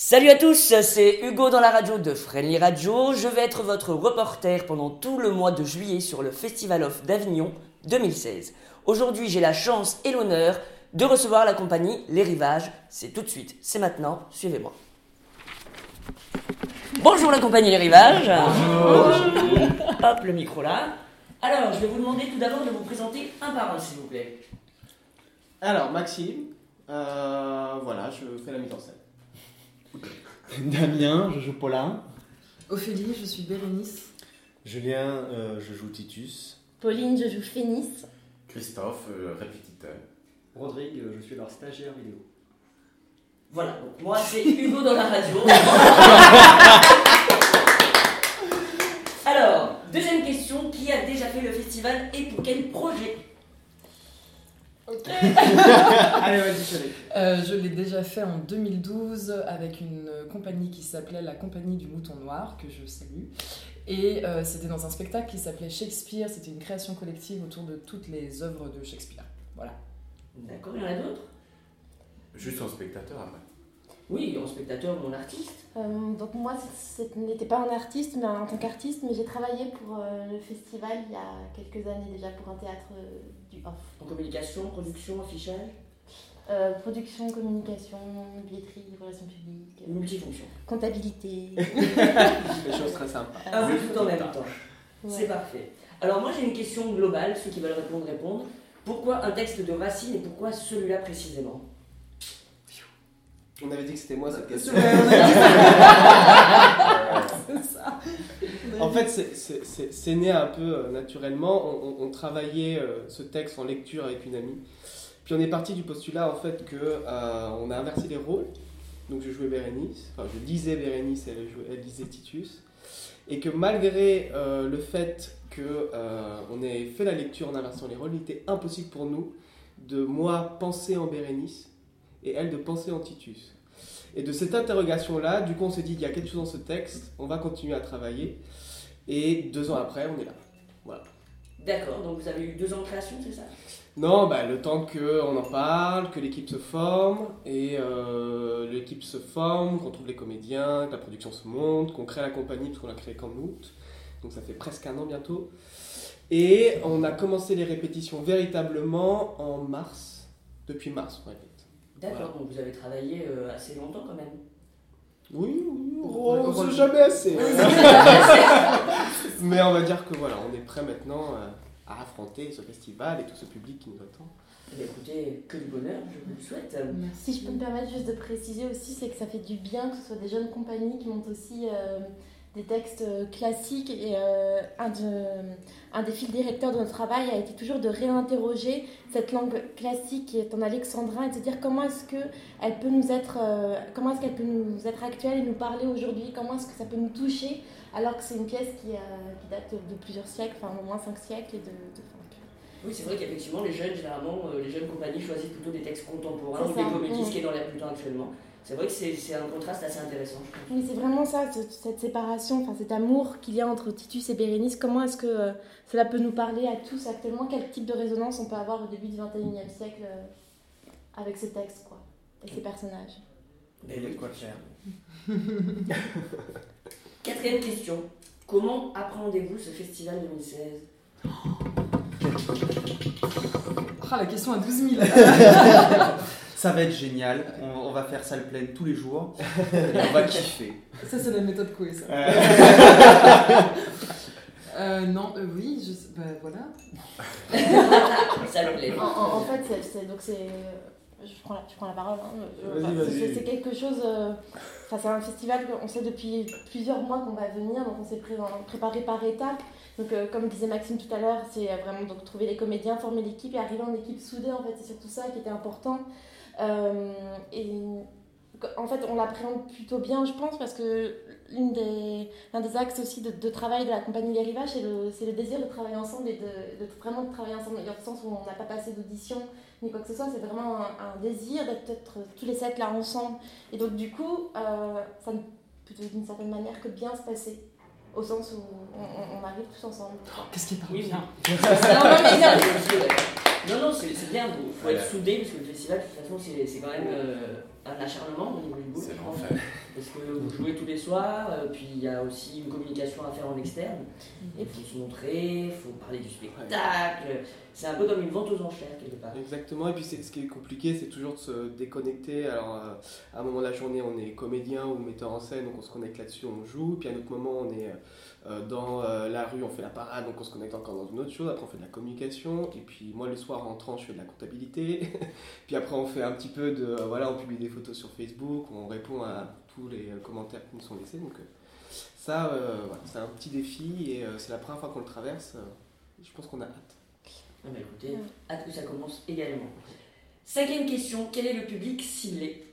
Salut à tous, c'est Hugo dans la radio de Friendly Radio. Je vais être votre reporter pendant tout le mois de juillet sur le Festival of d'Avignon 2016. Aujourd'hui, j'ai la chance et l'honneur de recevoir la compagnie Les Rivages. C'est tout de suite, c'est maintenant, suivez-moi. Bonjour la compagnie Les Rivages. Bonjour. Hop, le micro là. Alors, je vais vous demander tout d'abord de vous présenter un par un, s'il vous plaît. Alors, Maxime, euh, voilà, je fais la mise en scène. Damien, je joue Paulin. Ophélie, je suis Bérénice. Julien, euh, je joue Titus. Pauline, je joue Phénis. Christophe, euh, répétiteur. Rodrigue, je suis leur stagiaire vidéo. Voilà, donc moi c'est Hugo dans la radio. Alors, deuxième question, qui a déjà fait le festival et pour quel projet? Allez, vas-y, chérie. Euh, je l'ai déjà fait en 2012 avec une compagnie qui s'appelait la Compagnie du Mouton Noir, que je salue. Et euh, c'était dans un spectacle qui s'appelait Shakespeare. C'était une création collective autour de toutes les œuvres de Shakespeare. Voilà. D'accord, il y en a d'autres? Juste en spectateur après. Oui, en spectateur ou en artiste. Euh, donc moi, ce n'était pas un artiste, mais en tant qu'artiste, mais j'ai travaillé pour euh, le festival il y a quelques années déjà pour un théâtre euh, du off. En communication, production, affichage, Euh, production, communication, billetterie, relations publiques, euh, multifonction. comptabilité. Des choses très sympas. Un peu Oui, tout en même temps. Ouais. C'est parfait. Alors moi j'ai une question globale, ceux qui veulent répondre, répondent. Pourquoi un texte de Racine et pourquoi celui-là précisément? On avait dit que c'était moi cette question. Ouais, on a dit C'est ça. En fait, c'est- né un peu euh, naturellement. On, on- on travaillait euh, ce texte en lecture avec une amie. Puis on est parti du postulat en fait que euh, on a inversé les rôles. Donc je jouais Bérénice, enfin je lisais Bérénice et elle, jouait- elle lisait Titus. Et que malgré euh, le fait que euh, on ait fait la lecture en inversant les rôles, il était impossible pour nous de moi penser en Bérénice et elle de penser en Titus. Et de cette interrogation-là, du coup, on s'est dit, il y a quelque chose dans ce texte, on va continuer à travailler. Et deux ans après, on est là. D'accord, donc vous avez eu deux ans de création, c'est ça? Non, bah, le temps qu'on en parle, que l'équipe se forme, et euh, l'équipe se forme, qu'on trouve les comédiens, que la production se monte, qu'on crée la compagnie, parce qu'on l'a créée qu'en août. Donc ça fait presque un an bientôt. Et on a commencé les répétitions véritablement en mars. Depuis mars, on répète. D'accord, donc vous avez travaillé euh, assez longtemps quand même. Oui, oui, on voilà. sait jamais assez. Mais on va dire que voilà, on est prêt maintenant euh, à affronter ce festival et tout ce public qui nous attend. Eh bien, écoutez, que du bonheur, je vous le souhaite. Si je peux me permettre juste de préciser aussi, c'est que ça fait du bien que ce soit des jeunes compagnies qui montent aussi euh, des textes euh, classiques. Et euh, un, de- un des fils directeurs de notre travail a été toujours de réinterroger cette langue classique qui est en alexandrin et de se dire comment est-ce que elle peut nous être, euh, comment est-ce qu'elle peut nous être actuelle et nous parler aujourd'hui, comment est-ce que ça peut nous toucher alors que c'est une pièce qui, qui date de plusieurs siècles, enfin au moins cinq siècles et de, de- Oui, c'est vrai qu'effectivement, les jeunes, généralement, les jeunes compagnies choisissent plutôt des textes contemporains ou des comédies, ce qui est dans l'air temps actuellement. C'est vrai que c'est c'est un contraste assez intéressant, je. Oui, c'est vraiment ça, ce- cette séparation, enfin cet amour qu'il y a entre Titus et Bérénice. Comment est-ce que euh, cela peut nous parler à tous actuellement? Quel type de résonance on peut avoir au début du 21e siècle euh, avec ces textes quoi, et ces personnages? Et il y a de quoi faire. Quatrième question. Comment appréhendez-vous ce festival 2016 Ah, la question à 12 000. Ça va être génial. On, on va faire salle pleine tous les jours. Et on va kiffer. ça, c'est la méthode Coué, ça. Euh, non, euh, oui, je sais, bah voilà. Ça me plaît. En, fait, c'est- c'est donc c'est. Je prends, la, je prends la parole. hein, je- Vas-y, enfin, vas-y. c'est- C'est quelque chose. euh, Enfin, c'est un festival qu'on sait depuis plusieurs mois qu'on va venir, donc on s'est pré- préparé par étapes. Donc, euh, comme disait Maxime tout à l'heure, c'est vraiment donc trouver les comédiens, former l'équipe et arriver en équipe soudée. En fait, c'est surtout ça qui était important. Euh, et en fait, on l'appréhende plutôt bien, je pense, parce que l'une des, l'un des axes aussi de, de travail de la compagnie Les Rivages, c'est le, c'est le désir de travailler ensemble et de, de vraiment de travailler ensemble, dans le sens où on n'a pas passé d'audition ni quoi que ce soit, c'est vraiment un, un désir d'être peut-être tous les sept là ensemble. Et donc, du coup, euh, ça ne peut d'une certaine manière que bien se passer. Au sens où on, on- on arrive tous ensemble. Qu'est-ce qui est pas Oui, bien non, non, c'est bien, il faut être soudé, parce que le festival, de toute façon, c'est c'est quand même euh, un acharnement au niveau du boulot. Parce que vous jouez tous les soirs, euh, puis il y a aussi une communication à faire en externe. Et Il faut se montrer, il faut parler du spectacle. C'est un peu comme une vente aux enchères quelque part. Exactement, et puis c'est- ce qui est compliqué, c'est toujours de se déconnecter. Alors, euh, à un moment de la journée, on est comédien ou metteur en scène, donc on se connecte là-dessus, on joue. Puis à un autre moment, on est euh, dans la rue, on fait la parade, donc on se connecte encore dans une autre chose. Après, on fait de la communication. Et puis moi, le soir, en rentrant, je fais de la comptabilité. puis après, on fait un petit peu de. voilà, on publie des photos sur Facebook, on répond à tous les euh, commentaires qui nous sont laissés. Donc, euh, ça, euh, voilà, c'est un petit défi et euh, c'est la première fois qu'on le traverse. euh, je pense qu'on a hâte. Ah bah écoutez, hâte que ça commence également. Cinquième question, quel est le public ciblé?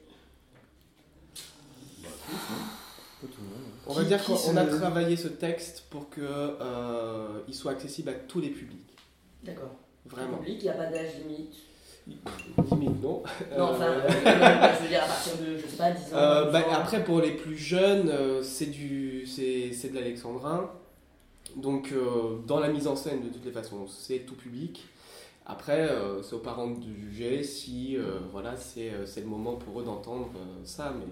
Tout le monde. On va Qui- dire qu'on a travaillé ce texte pour que euh, il soit accessible à tous les publics. D'accord. Vraiment. Public, il n'y a pas d'âge limite? Limite, non. Non, enfin, Euh, euh, je veux dire à partir de, je sais pas, 10 ans. euh, 12 bah, après, pour les plus jeunes, euh, c'est du, c'est, c'est de l'alexandrin. Donc, euh, dans la mise en scène, de toutes les façons, c'est tout public. Après, euh, c'est aux parents de juger si, euh, voilà, c'est, euh, c'est le moment pour eux d'entendre euh, ça. Mais,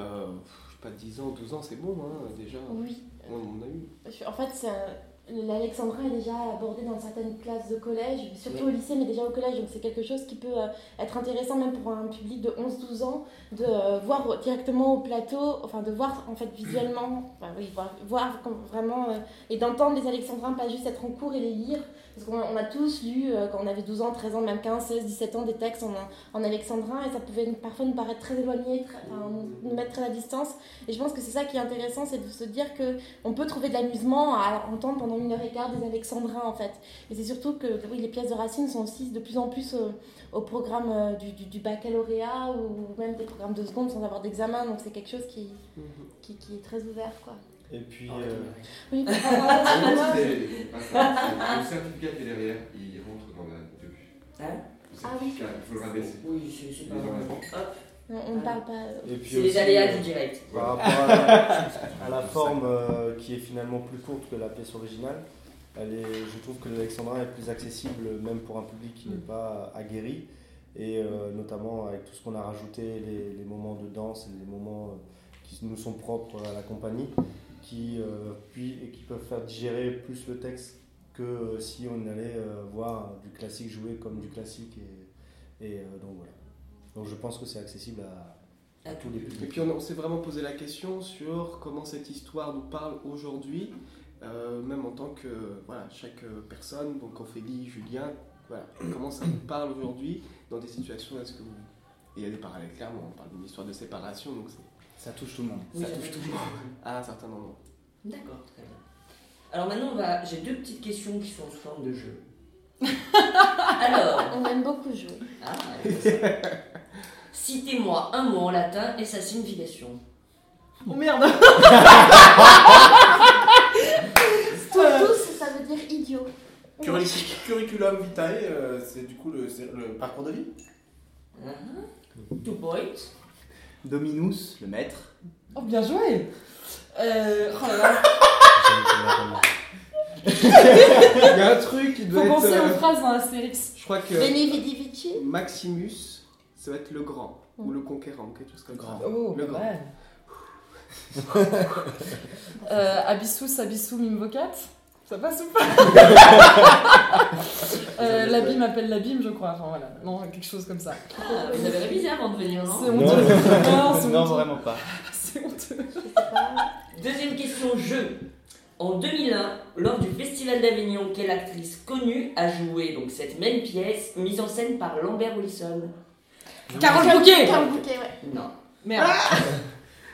euh, je sais pas, 10 ans, 12 ans, c'est bon, hein, déjà. Oui. On, on a eu. En fait, c'est un- l'alexandrin est déjà abordé dans certaines classes de collège, surtout au lycée, mais déjà au collège. Donc c'est quelque chose qui peut euh, être intéressant même pour un public de 11-12 ans de euh, voir directement au plateau, enfin de voir en fait visuellement, enfin, oui, voir, vraiment euh, et d'entendre les alexandrins, pas juste être en cours et les lire. Parce qu'on on a tous lu euh, quand on avait 12 ans, 13 ans, même 15, 16, 17 ans des textes en, en alexandrin et ça pouvait parfois nous paraître très éloigné, très- enfin, nous- mettre très à distance. Et je pense que c'est ça qui est intéressant, c'est de se dire que on peut trouver de l'amusement à entendre pendant une heure et quart des alexandrins en fait. Et c'est surtout que oui, les pièces de Racine sont aussi de plus en plus euh, au programme euh, du, du- du baccalauréat ou même des programmes de seconde sans avoir d'examen. Donc c'est quelque chose qui, qui, qui est très ouvert quoi. Et puis, Oh, euh, Oui, Le certificat qui est derrière, il rentre dans la début. Hein Ah oui. certificat, il faut le rabaisser. Oui, c'est c'est pas. Hop, on ne parle pas. euh, et puis c'est les aléas euh, du direct. Par rapport à la, à la forme euh, qui est finalement plus courte que la pièce originale, elle est, je trouve que l'Alexandrin est plus accessible même pour un public qui n'est pas aguerri. Et euh, notamment avec tout ce qu'on a rajouté, les, les moments de danse et les moments euh, qui nous sont propres à la compagnie, qui, euh, puis, et qui peuvent faire digérer plus le texte que euh, si on allait euh, voir du classique joué comme du classique. Et, et, euh, donc voilà. Donc je pense que c'est accessible à, à tous les Et publics. puis on, on s'est vraiment posé la question sur comment cette histoire nous parle aujourd'hui, euh, même en tant que voilà, chaque personne, donc Ophélie, Julien, voilà, comment ça nous parle aujourd'hui dans des situations est-ce que vous... Et il y a des parallèles clairement, on parle d'une histoire de séparation, donc c'est- Ça touche tout le monde. Oui, ça ça touche tout le monde à un certain moment. D'accord, très bien. Alors maintenant, on va... j'ai deux petites questions qui sont sous forme de jeu. Alors, On aime beaucoup jouer. ah, citez-moi un mot en latin et sa signification. Oh merde Tous, ça veut dire idiot. Curric- Curriculum vitae, euh, c'est du coup le, le parcours de vie? Uh-huh. Two points. Dominus, le maître. Oh, bien joué euh, oh là là, Il y a un truc qui doit Faut être... penser euh, aux phrases dans Astérix. je crois que Veni vidi vici. Maximus, ça va être le grand, ou le conquérant, quelque chose comme ça. Oh, Le grand. mal. euh, Abyssus, Abyssum, Invocat Ça passe ou pas? euh, L'abîme appelle l'abîme, je crois. Enfin voilà, non, quelque chose comme ça. Ah, vous avez révisé avant de venir, C'est non honteux. Non, c'est non, honteux. vraiment pas. C'est honteux. Deuxième question, jeu. En 2001, lors du Festival d'Avignon, quelle actrice connue a joué donc cette même pièce, mise en scène par Lambert Wilson? Carole Bouquet Carole Bouquet, ouais. Non. Merde.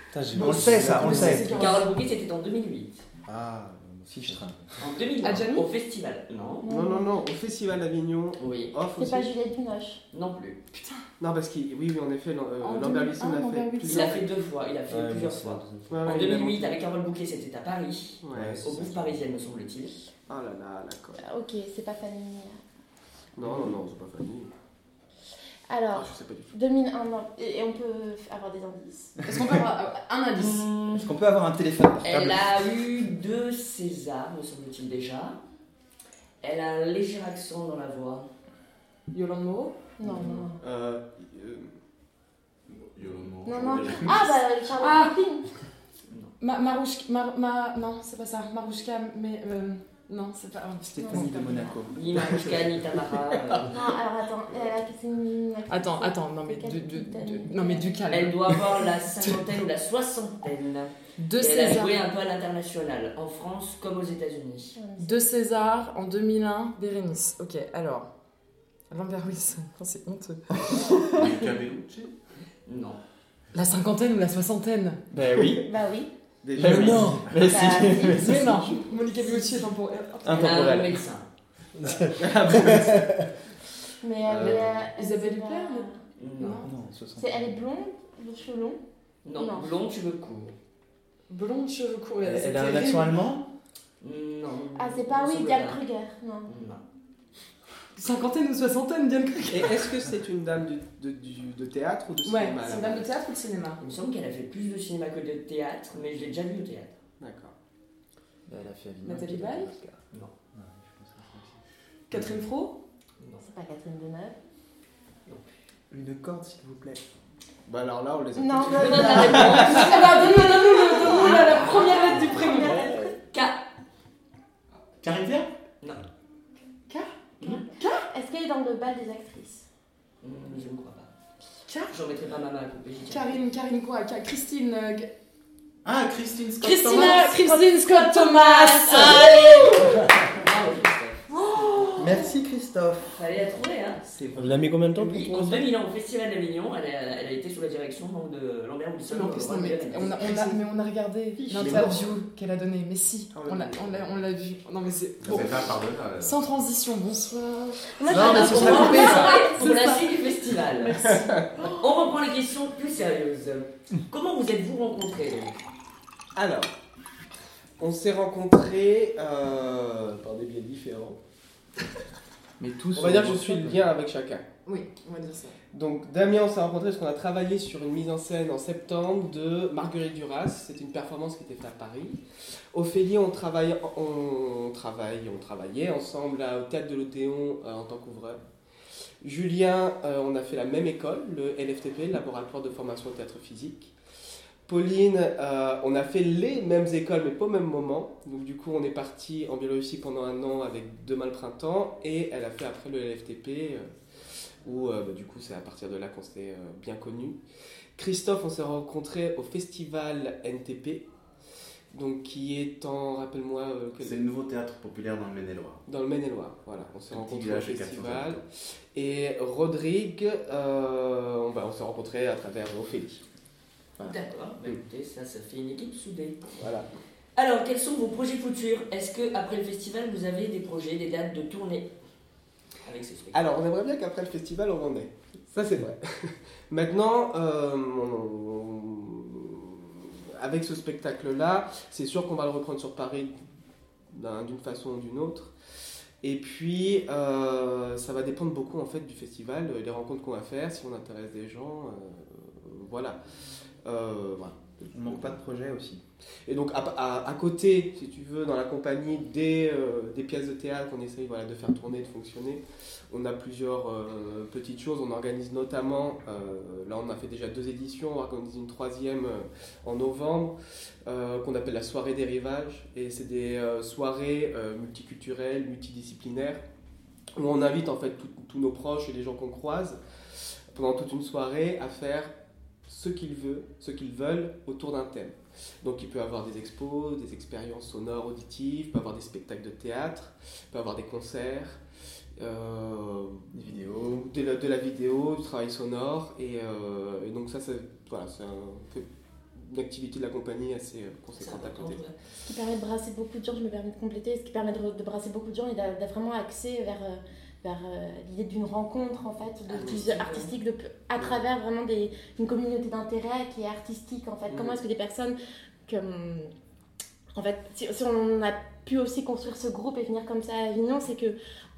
Putain, j'ai On le sait, ça, on le sait. C'est Carole Bouquet, c'était en 2008. Ah, Fichtre. En 2001, Adjani au festival. Non. Non, non, non, au Festival d'Avignon, Oui. off C'est aussi. pas Juliette Binoche. Non plus. Non, parce qu'il, oui, oui, en effet, euh, En Lambert 2001, Wilson a Lambert fait. Il plusieurs a fait deux fois, il a fait Ouais, plusieurs fois. c'est- Ouais, ouais, En évidemment. 2008, avec Carole Bouquet, c'était à Paris, Ouais, au Bouffe parisienne, me semble-t-il. Oh là là, d'accord. Ah, Ok, c'est pas Fanny. Non, non, non, c'est pas Fanny. Ah, Alors, je sais pas du tout. 2001, non. Et et on peut avoir des indices. Est-ce qu'on peut avoir euh, un indice Est-ce qu'on peut avoir un téléphone portable Elle a eu deux Césars, me semble-t-il déjà. Elle a un léger accent dans la voix. Yolande Moreau? Non, non, non. Euh, euh, Yolande Moreau. Non, non. Ah, bah, Charlotte Ah. Ma, Marouchka, Mar- ma, non, c'est pas ça. Marouchka, mais. euh, non, c'est pas. Stéphanie de Monaco. Ni Marouchka, ni Tamara. euh, Non, alors attends. euh, c'est une actrice. Attends, attends, non mais, du, non mais du Elle calme. doit avoir la cinquantaine ou la soixantaine. Deux Et elle a joué un peu à l'international, en France comme aux États-Unis. Deux Césars en 2001, Bérénice. Ok, alors. Lambert Wilson, c'est honteux. Luca Bellucci? Non. La cinquantaine ou la soixantaine? Ben oui. Bah oui. Déjà, oui. non Mais Bah, si. si. Mais non Monica Bellucci est temporaire. Elle a un Intemporel. médecin. Mais Euh, elle est. Isabelle Huppert, Non. Non, 60. C'est- Elle est blonde, les cheveux longs? Non, Non. blond, cheveux courts. Blonde, cheveux courts. Elle, a un accent allemand? Non. Ah, c'est pas oui, Diane. Kruger. Non. Non. Cinquantaine ou soixantaine, Diane Kruger. Et est-ce que c'est une dame du- de, du- de théâtre ou de Ouais, cinéma à c'est une dame de théâtre ou de cinéma Il me semble qu'elle a fait plus de cinéma que de théâtre, mais je l'ai déjà vue au théâtre. D'accord. Ben, Elle a fait Avignon. Nathalie Baye. Non. Ouais, je pense que. Catherine Fro Non. C'est pas Catherine Deneuve. Une corde, s'il vous plaît. Bah alors là, on les a Non, tous- non, Je non, donne la non. réponse. Ah bah, donne-nous, donne-nous, donne-nous la, la première lettre du prénom. K. Karine Viard Est-ce qu'elle est dans le bal des actrices Hmm, Je ne crois pas. K J'en mettrai pas ma main à couper. j'y Karine, Karine quoi Ka- Christine. euh, Ah, Christine Scott Christina, Thomas. Christine Scott Thomas. Christophe. Merci Christophe. Fallait la trouver, hein. C'est On l'a mis combien de temps Oui, en ça 2000 ans, au Festival d'Avignon, elle a, elle a été sous la direction donc, de Lambert Wilson. Non, mais on a, on a, mais on a regardé l'interview qu'elle a donnée. Mais si, Ah, on l'a on l'a- on l'a vu. Non, mais c'est. Bon. pas pardonnable. Sans transition, bonsoir. Moi, Non, mais ce On sera va coupé ça. pour la suite du festival. On reprend les questions plus sérieuses. Comment vous êtes-vous rencontrés? Alors, on s'est rencontrés euh, par des biais différents. Mais tous. On va dire que je suis le lien avec chacun. Oui, on va dire ça. Donc Damien, on s'est rencontrés parce qu'on a travaillé sur une mise en scène en septembre de Marguerite Duras. C'est une performance qui était faite à Paris. Ophélie, on travaille, on travaille, on travaillait ensemble à- au théâtre de l'Odéon euh, en tant qu'ouvreur. Julien, euh, on a fait la même école, le LFTP, le laboratoire de formation au théâtre physique. Pauline, euh, on a fait les mêmes écoles, mais pas au même moment. Donc du coup, on est parti en Biélorussie pendant un an avec Demain le printemps, et elle a fait après le LFTP, euh, où euh, bah, du coup, c'est à partir de là qu'on s'est euh, bien connus. Christophe, on s'est rencontrés au festival NTP, donc qui est en, rappelle-moi, euh, C'est le nouveau théâtre populaire dans le Maine-et-Loire. dans le Maine-et-Loire. Voilà, on s'est rencontrés au village de 400 festival. Et Rodrigue, euh, bah, on s'est rencontrés à travers Ophélie. Voilà. D'accord, bah, écoutez, ça, ça fait une équipe soudée. Voilà. Alors, quels sont vos projets futurs? Est-ce que après le festival, vous avez des projets, des dates de tournée? Avec ce spectacle Alors, on aimerait bien qu'après le festival, on en ait. Ça, c'est vrai. Maintenant, euh, avec ce spectacle-là, c'est sûr qu'on va le reprendre sur Paris d'un- d'une façon ou d'une autre. Et puis, euh, ça va dépendre beaucoup en fait du festival, euh, les rencontres qu'on va faire, si on intéresse des gens. euh, voilà. Euh, voilà. On manque pas de projet aussi. Et donc à, à- à côté, si tu veux, dans la compagnie des, euh, des pièces de théâtre qu'on essaye voilà, de faire tourner, de fonctionner, on a plusieurs euh, petites choses. On organise notamment, euh, là on a fait déjà deux éditions, on organise une troisième en novembre, qu'on appelle la soirée des rivages. Et c'est des soirées multiculturelles, multidisciplinaires, où on invite en fait tous nos proches et les gens qu'on croise pendant toute une soirée à faire ce qu'ils veulent, ce qu'ils veulent autour d'un thème. Donc il peut avoir des expos, des expériences sonores, auditives, il peut avoir des spectacles de théâtre, il peut avoir des concerts, euh, Des vidéos. de, la, de la vidéo, du travail sonore. Et, euh, et donc ça, c'est voilà, c'est un- une activité de la compagnie assez euh, conséquente à côté. Ce qui permet de brasser beaucoup de gens, je me permets de compléter, ce qui permet de, de brasser beaucoup de gens et d'a- d'avoir vraiment accès vers, euh, vers euh, l'idée d'une rencontre en fait, de, Artistique, de- artistique de, à travers vraiment des, une communauté d'intérêt qui est artistique en fait. Comment est-ce que des personnes comme en fait, si, si on a pu aussi construire ce groupe et venir comme ça à Avignon, c'est que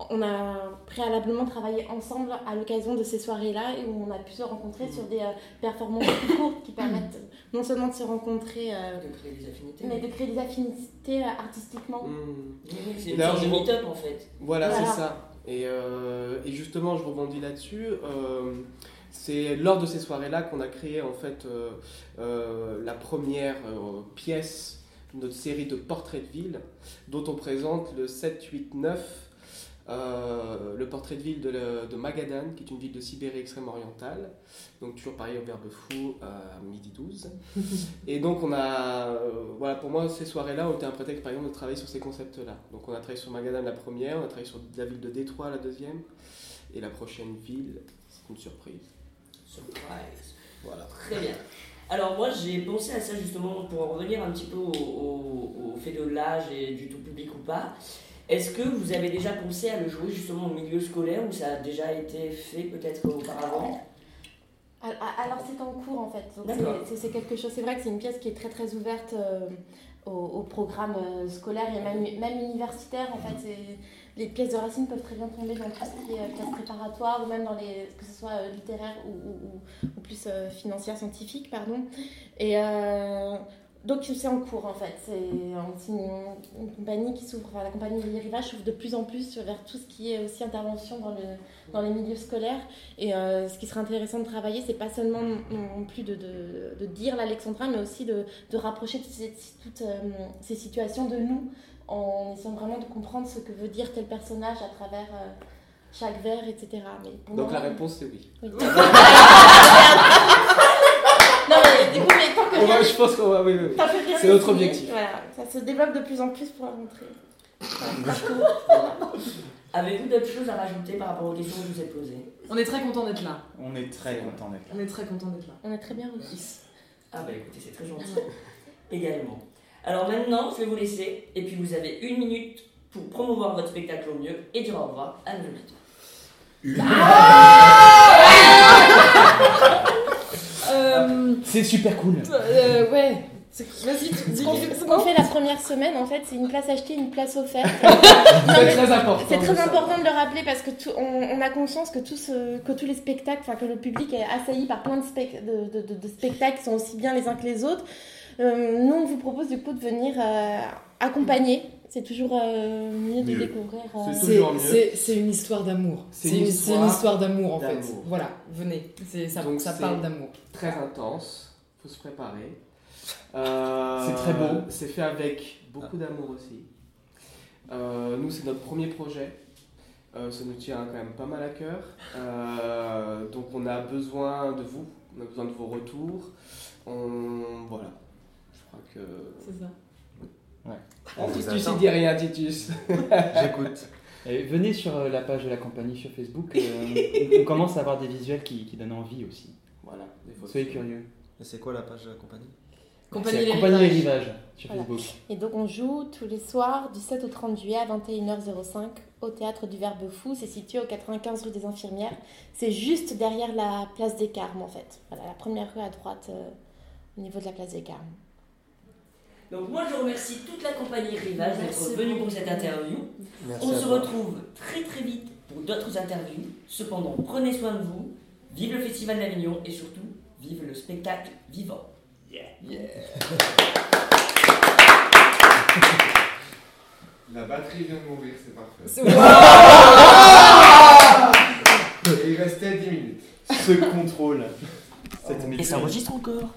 on a préalablement travaillé ensemble à l'occasion de ces soirées-là et où on a pu se rencontrer Mhm. sur des euh, performances plus courtes qui permettent non seulement de se rencontrer euh, De créer des affinités. mais de créer des affinités euh, artistiquement. Mmh. C'est une je- meet-up en fait. Voilà, Voilà. c'est ça. Et, euh, et justement, je rebondis là-dessus. euh, C'est lors de ces soirées-là qu'on a créé en fait euh, la première pièce de notre série de portraits de ville, dont on présente le 7, 8, 9, euh, le portrait de ville de, le- de Magadan, qui est une ville de Sibérie extrême orientale. Donc toujours pareil au Verbe Fou à midi 12. Et donc on a, euh, voilà, pour moi ces soirées-là ont été un prétexte par exemple de travailler sur ces concepts-là. Donc on a travaillé sur Magadan la première, on a travaillé sur la ville de Détroit la deuxième, et la prochaine ville, c'est une surprise. Surprise. Voilà. Très bien. Alors moi j'ai pensé à ça justement pour en revenir un petit peu au, au- au fait de l'âge et du tout public ou pas. Est-ce que vous avez déjà pensé à le jouer justement au milieu scolaire ou ça a déjà été fait peut-être auparavant Alors c'est en cours en fait. C'est- quelque chose. C'est vrai que c'est une pièce qui est très très ouverte euh, au, au programme euh, scolaire et même, même universitaire. En fait, les pièces de Racine peuvent très bien tomber dans tout ce qui est euh, classe préparatoire ou même dans les que ce soit littéraire ou, ou- ou- ou plus euh, financière scientifique pardon. Et euh, donc c'est en cours en fait. C'est une, compagnie qui s'ouvre. Enfin, la compagnie Les Rivages s'ouvre de plus en plus vers tout ce qui est aussi intervention dans le dans les milieux scolaires. Et euh, ce qui serait intéressant de travailler, c'est pas seulement non plus de, de, de dire l'Alexandrin, mais aussi de, de rapprocher toutes, ces, toutes euh, ces situations de nous, en essayant vraiment de comprendre ce que veut dire tel personnage à travers euh, chaque vers, etc. Mais Donc la réponse c'est oui. Oui. non mais du coup, mais tant que On va- je pense qu'on va. Oui, oui, C'est notre objectif. Voilà, ça se développe de plus en plus pour la rentrée. Avez-vous d'autres choses à rajouter par rapport aux questions que je vous ai posées? On est très content d'être là. On est très content d'être là. On est très content d'être là. On est très bien reçus. Ah bah écoutez, c'est très gentil. Également. Alors maintenant, je vais vous laisser et puis vous avez une minute pour promouvoir votre spectacle au mieux et dire au revoir à nos auditeurs. Euh, C'est super cool. euh, ouais. C'est- Vas-y, Ce dis qu'on ce qu'on fait la première semaine, en fait, c'est une place achetée, une place offerte. C'est très important. C'est très important de le rappeler parce que tout- on, on a conscience que, tout ce- que tous les spectacles, enfin que le public est assailli par plein de, spec- de, de- de- de spectacles qui sont aussi bien les uns que les autres. Euh, nous, on vous propose du coup de venir euh, accompagner. C'est toujours euh, mieux de Mieux. découvrir. euh, C'est C'est- toujours mieux. C'est une histoire d'amour. C'est une une, c'est une histoire d'amour en fait. Voilà, venez. C'est- Ça, Donc ça parle d'amour. Très intense. Faut se préparer. Euh, C'est très beau. C'est fait avec beaucoup d'amour aussi. Euh, nous, c'est notre premier projet. Euh, ça nous tient quand même pas mal à cœur. Euh, donc, on a besoin de vous. On a besoin de vos retours. On... Voilà. Je crois que. C'est ça. Ah, Titus, il dit rien, Titus. J'écoute. Et venez sur euh, la page de la compagnie sur Facebook. euh, on, commence à avoir des visuels qui, qui donnent envie aussi. Voilà. des. Soyez curieux. Et c'est quoi la page de la compagnie? Compagnie C'est Les Compagnie Les Rivages. Rivages sur Voilà. Facebook. Et donc on joue tous les soirs du 7 au 30 juillet à 21h05 au théâtre du Verbe Fou. C'est situé au 95 rue des Infirmières. C'est juste derrière la place des Carmes en fait. Voilà, la première rue à droite euh, au niveau de la place des Carmes. Donc moi je remercie toute la compagnie Rivage d'être venue pour cette interview. Merci On se toi. retrouve très très vite pour d'autres interviews. Cependant, prenez soin de vous. Vive le Festival d'Avignon et surtout, vive le spectacle vivant. La batterie vient de mourir, c'est parfait. Et il restait 10 minutes. Ce contrôle. Cette Et ça enregistre encore